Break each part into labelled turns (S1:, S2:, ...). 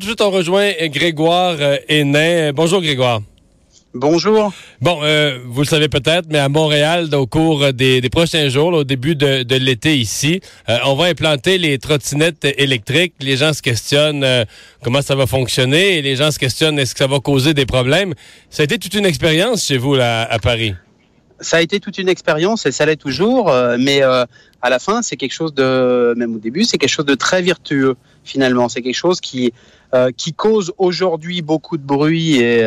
S1: Tout de suite, on rejoint Grégoire euh, Hénin. Bonjour Grégoire.
S2: Bonjour.
S1: Bon, euh, vous le savez peut-être, mais à Montréal, au cours des, prochains jours, au début de, l'été ici, euh, on va implanter les trottinettes électriques. Les gens se questionnent euh, comment ça va fonctionner et les gens se questionnent est-ce que ça va causer des problèmes? Ça a été toute une expérience chez vous là, à Paris.
S2: Ça a été toute une expérience et ça l'est toujours, mais à la fin, c'est quelque chose de, même au début, c'est quelque chose de très vertueux finalement. C'est quelque chose qui qui cause aujourd'hui beaucoup de bruit et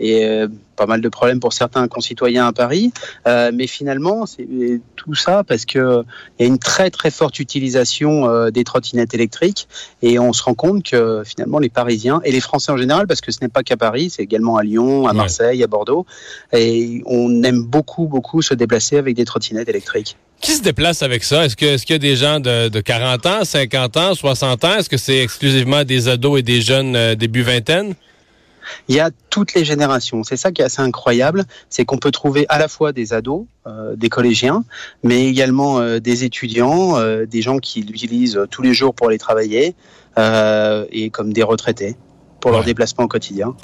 S2: et euh, pas mal de problèmes pour certains concitoyens à Paris. Euh, mais finalement, c'est tout ça parce que il y a une très très forte utilisation euh, des trottinettes électriques et on se rend compte que finalement les Parisiens et les Français en général, parce que ce n'est pas qu'à Paris, c'est également à Lyon, à Marseille, à Bordeaux, et on aime beaucoup beaucoup se déplacer avec des trottinettes électriques.
S1: Qui se déplace avec ça? Est-ce qu'il est y a des gens de, de, 40 ans, 50 ans, 60 ans? Est-ce que c'est exclusivement des ados et des jeunes début vingtaine?
S2: Il y a toutes les générations. C'est ça qui est assez incroyable, c'est qu'on peut trouver à la fois des ados, euh, des collégiens, mais également euh, des étudiants, euh, des gens qui l'utilisent tous les jours pour aller travailler, et comme des retraités pour leur déplacement au quotidien.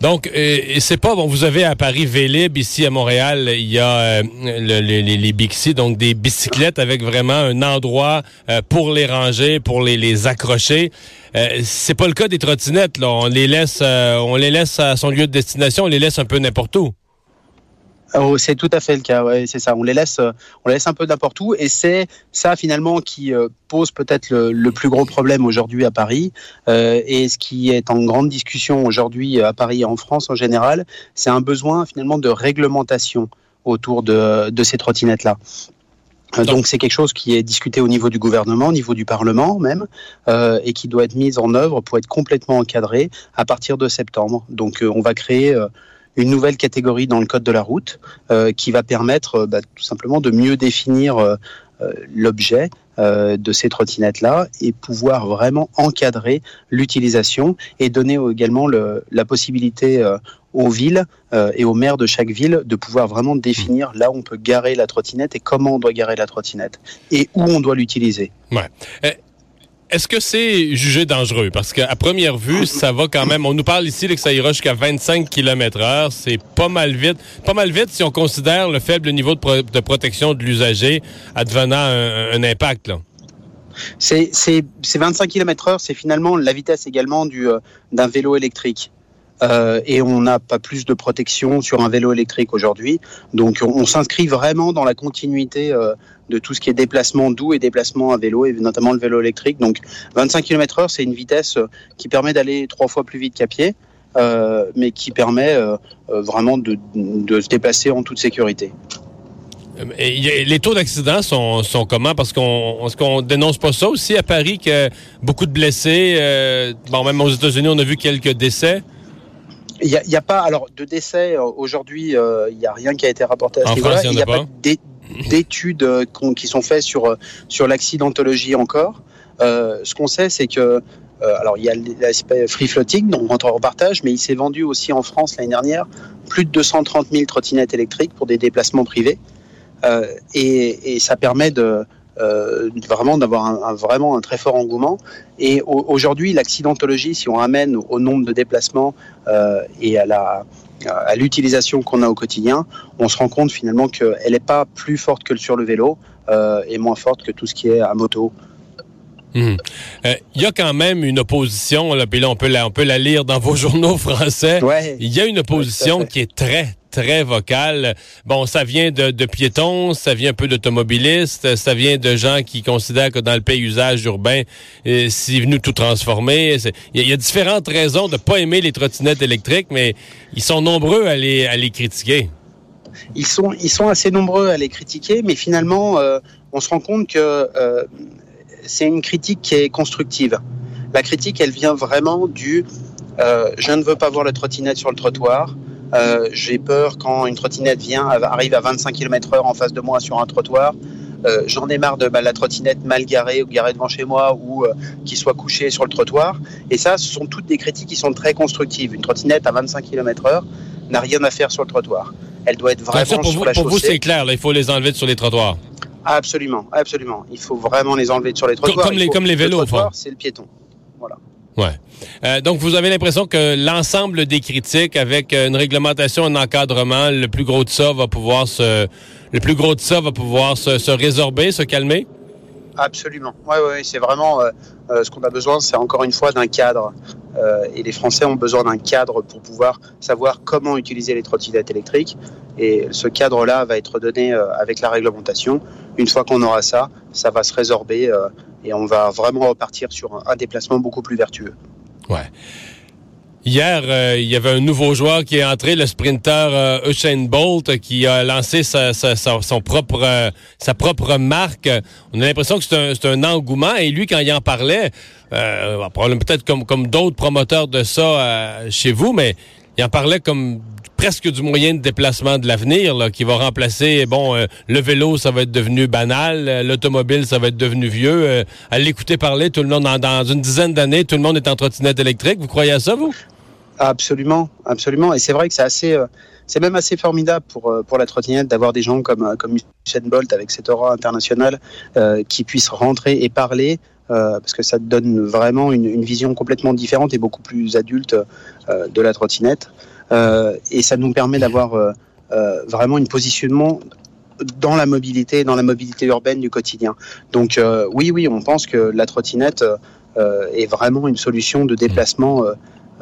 S1: Donc, c'est pas bon. Vous avez à Paris Vélib, ici à Montréal, il y a les, les Bixi, donc des bicyclettes avec vraiment un endroit pour les ranger, pour les, les accrocher. Euh, c'est pas le cas des trottinettes. Là. On les laisse, euh, on les laisse à son lieu de destination, on les laisse un peu n'importe où.
S2: Oh, c'est tout à fait le cas, c'est ça. On les laisse, euh, on laisse un peu n'importe où, et c'est ça finalement qui pose peut-être le, plus gros problème aujourd'hui à Paris, et ce qui est en grande discussion aujourd'hui à Paris et en France en général, c'est un besoin finalement de réglementation autour de, ces trottinettes-là. Donc c'est quelque chose qui est discuté au niveau du gouvernement, au niveau du Parlement même, euh, et qui doit être mis en œuvre pour être complètement encadré à partir de septembre. Donc euh, on va créer euh, une nouvelle catégorie dans le code de la route qui va permettre bah, tout simplement de mieux définir l'objet de ces trottinettes-là et pouvoir vraiment encadrer l'utilisation et donner également le, la possibilité aux villes euh, et aux maires de chaque ville de pouvoir vraiment définir là où on peut garer la trottinette et comment on doit garer la trottinette et où on doit l'utiliser.
S1: Ouais. Est-ce que c'est jugé dangereux? Parce qu'à première vue, ça va quand même. On nous parle ici que ça ira jusqu'à 25 km heure. C'est pas mal vite. Pas mal vite si on considère le faible niveau de, protection de l'usager advenant un, impact.
S2: C'est 25 km heure, c'est finalement la vitesse également euh, d'un vélo électrique. Euh, et on n'a pas plus de protection sur un vélo électrique aujourd'hui. Donc on, s'inscrit vraiment dans la continuité euh, de tout ce qui est déplacement doux et déplacement à vélo, et notamment le vélo électrique. Donc 25 km/h, c'est une vitesse euh, qui permet d'aller trois fois plus vite qu'à pied, mais qui permet vraiment de, se déplacer en toute sécurité.
S1: Les taux d'accident sont, sont, comment? Parce qu'on dénonce pas ça aussi à Paris, que beaucoup de blessés, même aux États-Unis, on a vu quelques décès?
S2: Il n'y a, pas, alors de décès euh, aujourd'hui, euh, il n'y a rien qui a été rapporté à ce
S1: niveau-là. Il n'y a, pas,
S2: d'études euh, qui sont faites sur, sur l'accidentologie encore. ce qu'on sait, c'est que alors il y a l'aspect free floating dont on rentre en partage, mais il s'est vendu aussi en France l'année dernière plus de 230 000 trottinettes électriques pour des déplacements privés. et, et, ça permet de, euh, vraiment d'avoir un, vraiment un très fort engouement. Et aujourd'hui, l'accidentologie, si on ramène au, nombre de déplacements euh, et à la à l'utilisation qu'on a au quotidien, on se rend compte finalement qu'elle n'est pas plus forte que sur le vélo euh, et moins forte que tout ce qui est à moto.
S1: Hum. Il y a quand même une opposition, là, puis là on peut la, on peut la lire dans vos journaux français. Il y a une opposition qui est très, très vocal. Bon, ça vient de, piétons, ça vient un peu d'automobilistes, ça vient de gens qui considèrent que dans le paysage urbain, euh, c'est venu tout transformer. Il y, a différentes raisons de pas aimer les trottinettes électriques, mais ils sont nombreux à les, à les critiquer.
S2: Ils sont, ils sont assez nombreux à les critiquer, mais finalement, euh, on se rend compte que euh, c'est une critique qui est constructive. La critique, elle vient vraiment du je ne veux pas voir la trottinette sur le trottoir, euh, j'ai peur quand une trottinette vient, arrive à 25 km/h en face de moi sur un trottoir. Euh, j'en ai marre de bah, la trottinette mal garée ou garée devant chez moi ou euh, qui soit couchée sur le trottoir. Et ça, ce sont toutes des critiques qui sont très constructives. Une trottinette à 25 km/h n'a rien à faire sur le trottoir. Elle doit être vraiment
S1: pour
S2: sur
S1: vous,
S2: la
S1: Pour vous, c'est clair, il faut les enlever sur les trottoirs.
S2: Absolument, absolument. Il faut vraiment les enlever sur les trottoirs.
S1: Comme, les, comme les vélos,
S2: c'est le piéton.
S1: Ouais. donc, vous avez l'impression que l'ensemble des critiques, avec une réglementation, un encadrement, le plus gros de ça va pouvoir se, le plus gros de ça va pouvoir se, résorber, se calmer?
S2: Absolument. Oui, ouais, c'est vraiment euh, euh, ce qu'on a besoin, c'est encore une fois d'un cadre. Euh, et les Français ont besoin d'un cadre pour pouvoir savoir comment utiliser les trottinettes électriques. Et ce cadre-là va être donné avec la réglementation. Une fois qu'on aura ça, ça va se résorber et on va vraiment repartir sur un déplacement beaucoup plus vertueux.
S1: Ouais. Hier, euh, il y avait un nouveau joueur qui est entré, le sprinter euh, Usain Bolt, qui a lancé sa, son propre, euh, sa propre marque. On a l'impression que c'est un, un, engouement. Et lui, quand il en parlait, peut-être comme, comme d'autres promoteurs de ça chez vous, mais il en parlait comme presque du moyen de déplacement de l'avenir, qui va remplacer, bon, le vélo, ça va être devenu banal, l'automobile, ça va être devenu vieux. à l'écouter parler, tout le monde, dans, une dizaine d'années, tout le monde est en trottinette électrique. Vous croyez à ça, vous?
S2: Absolument, absolument. Et c'est vrai que c'est assez, euh, c'est même assez formidable pour euh, pour la trottinette d'avoir des gens comme euh, comme Usain Bolt avec cette aura internationale qui puissent rentrer et parler. Parce que ça donne vraiment une, vision complètement différente et beaucoup plus adulte de la trottinette. et ça nous permet d'avoir vraiment un positionnement dans la mobilité, dans la mobilité urbaine du quotidien. Donc oui, oui, on pense que la trottinette est vraiment une solution de déplacement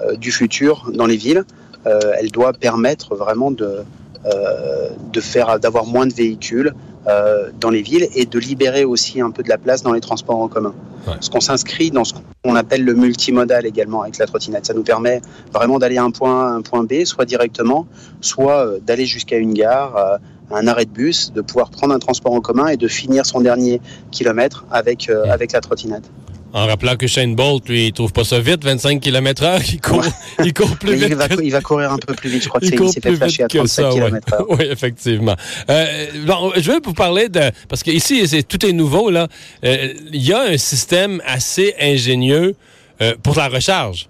S2: euh, du futur dans les villes. Euh, elle doit permettre vraiment de, euh, de faire d'avoir moins de véhicules dans les villes et de libérer aussi un peu de la place dans les transports en commun. Parce qu'on s'inscrit dans ce qu'on appelle le multimodal également avec la trottinette. Ça nous permet vraiment d'aller à un point A, un point B, soit directement, soit d'aller jusqu'à une gare, un arrêt de bus, de pouvoir prendre un transport en commun et de finir son dernier kilomètre avec, avec la trottinette.
S1: En rappelant que Shane Bolt, lui, il trouve pas ça vite, 25 km heure, il court, il court plus vite.
S2: Il va, courir un peu plus vite, je crois que c'est, il s'est fait flasher à 35 km heure.
S1: Oui, effectivement. Euh, bon, je vais vous parler de, parce que ici, c'est, tout est nouveau, là. Euh, il y a un système assez ingénieux euh, pour la recharge.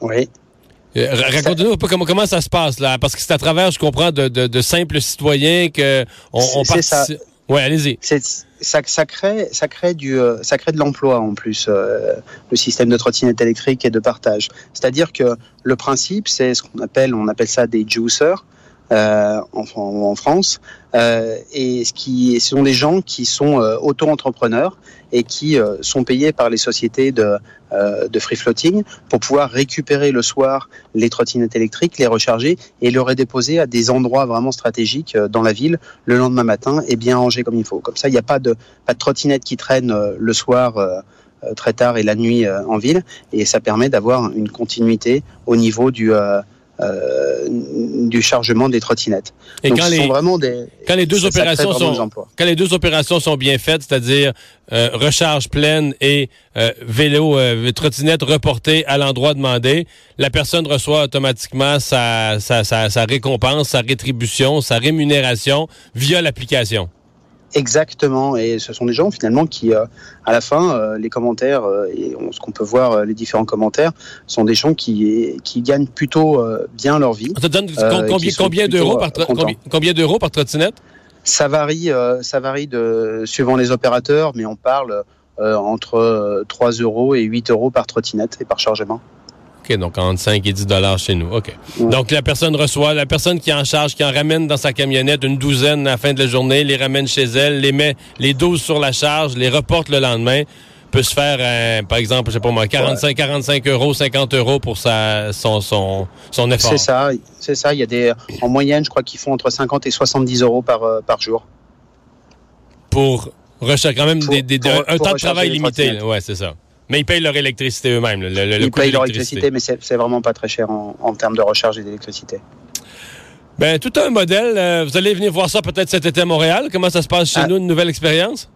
S2: Oui.
S1: Racontez-nous un peu comment, comment ça se passe, là, parce que c'est à travers, je comprends, de, de, de simples citoyens que on, on participe. Oui, allez-y.
S2: Ça, ça, crée, ça crée du, euh, ça crée de l'emploi en plus, euh, le système de trottinette électrique et de partage. C'est-à-dire que le principe, c'est ce qu'on appelle, on appelle ça des juicers. Euh, en, en, France. Euh, et ce, qui, ce sont des gens qui sont euh, auto-entrepreneurs et qui sont payés par les sociétés de, de free floating pour pouvoir récupérer le soir les trottinettes électriques, les recharger et les redéposer à des endroits vraiment stratégiques dans la ville le lendemain matin et bien rangés comme il faut. Comme ça, il n'y a pas de, pas de trottinettes qui traînent le soir très tard et la nuit en ville et ça permet d'avoir une continuité au niveau du du chargement des trottinettes.
S1: Et quand, les, vraiment des, quand les deux opérations sont quand les deux opérations sont bien faites, c'est-à-dire euh, recharge pleine et euh, vélo trottinette reportée à l'endroit demandé, la personne reçoit automatiquement sa, sa, sa, sa récompense, sa rétribution, sa rémunération via l'application.
S2: Exactement, et ce sont des gens finalement qui, euh, à la fin, euh, les commentaires euh, et ce qu'on peut voir, les différents commentaires, sont des gens qui, qui gagnent plutôt bien leur vie.
S1: Ça donne combien, combien d'euros par, combien, d'euros par trottinette?
S2: Ça varie, ça varie de, suivant les opérateurs, mais on parle entre 3 euros et 8 euros par trottinette et par chargement
S1: donc entre 5 et 10 dollars chez nous. OK. Donc, la personne reçoit, la personne qui en charge, qui en ramène dans sa camionnette une douzaine à la fin de la journée, les ramène chez elle, les met les 12 sur la charge, les reporte le lendemain, peut se faire, euh, par exemple, je sais pas moi, 45, 45 euros, 50 euros pour sa, son, son, son effort.
S2: C'est ça, c'est ça. Il y a des, en moyenne, je crois qu'ils font entre 50 et 70 euros par, euh, par jour.
S1: Pour rechercher quand même des, un temps de travail limité. Ouais, c'est ça. Mais ils payent leur électricité eux-mêmes.
S2: ils payent leur électricité, mais c'est vraiment pas très cher en, termes de recharge et d'électricité.
S1: Ben, tout un modèle. Euh, vous allez venir voir ça peut-être cet été à Montréal. Comment ça se passe chez ah. nous, une nouvelle expérience?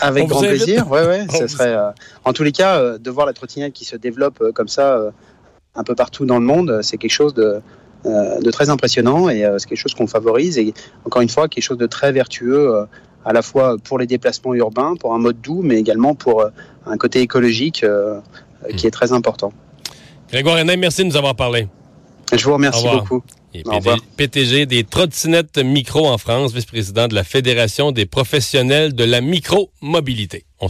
S2: Avec grand plaisir, oui, oui. Ce serait, euh, en tous les cas, euh, de voir la trottinette qui se développe comme ça un peu partout dans le monde, c'est quelque chose de, de très impressionnant et c'est quelque chose qu'on favorise et encore une fois, quelque chose de très vertueux à la fois pour les déplacements urbains, pour un mode doux, mais également pour euh, un côté écologique euh, qui est très important.
S1: Grégoire René, merci de nous avoir parlé.
S2: Je vous remercie beaucoup.
S1: PTG des trottinettes micro en France, vice-président de la Fédération des professionnels de la micro-mobilité.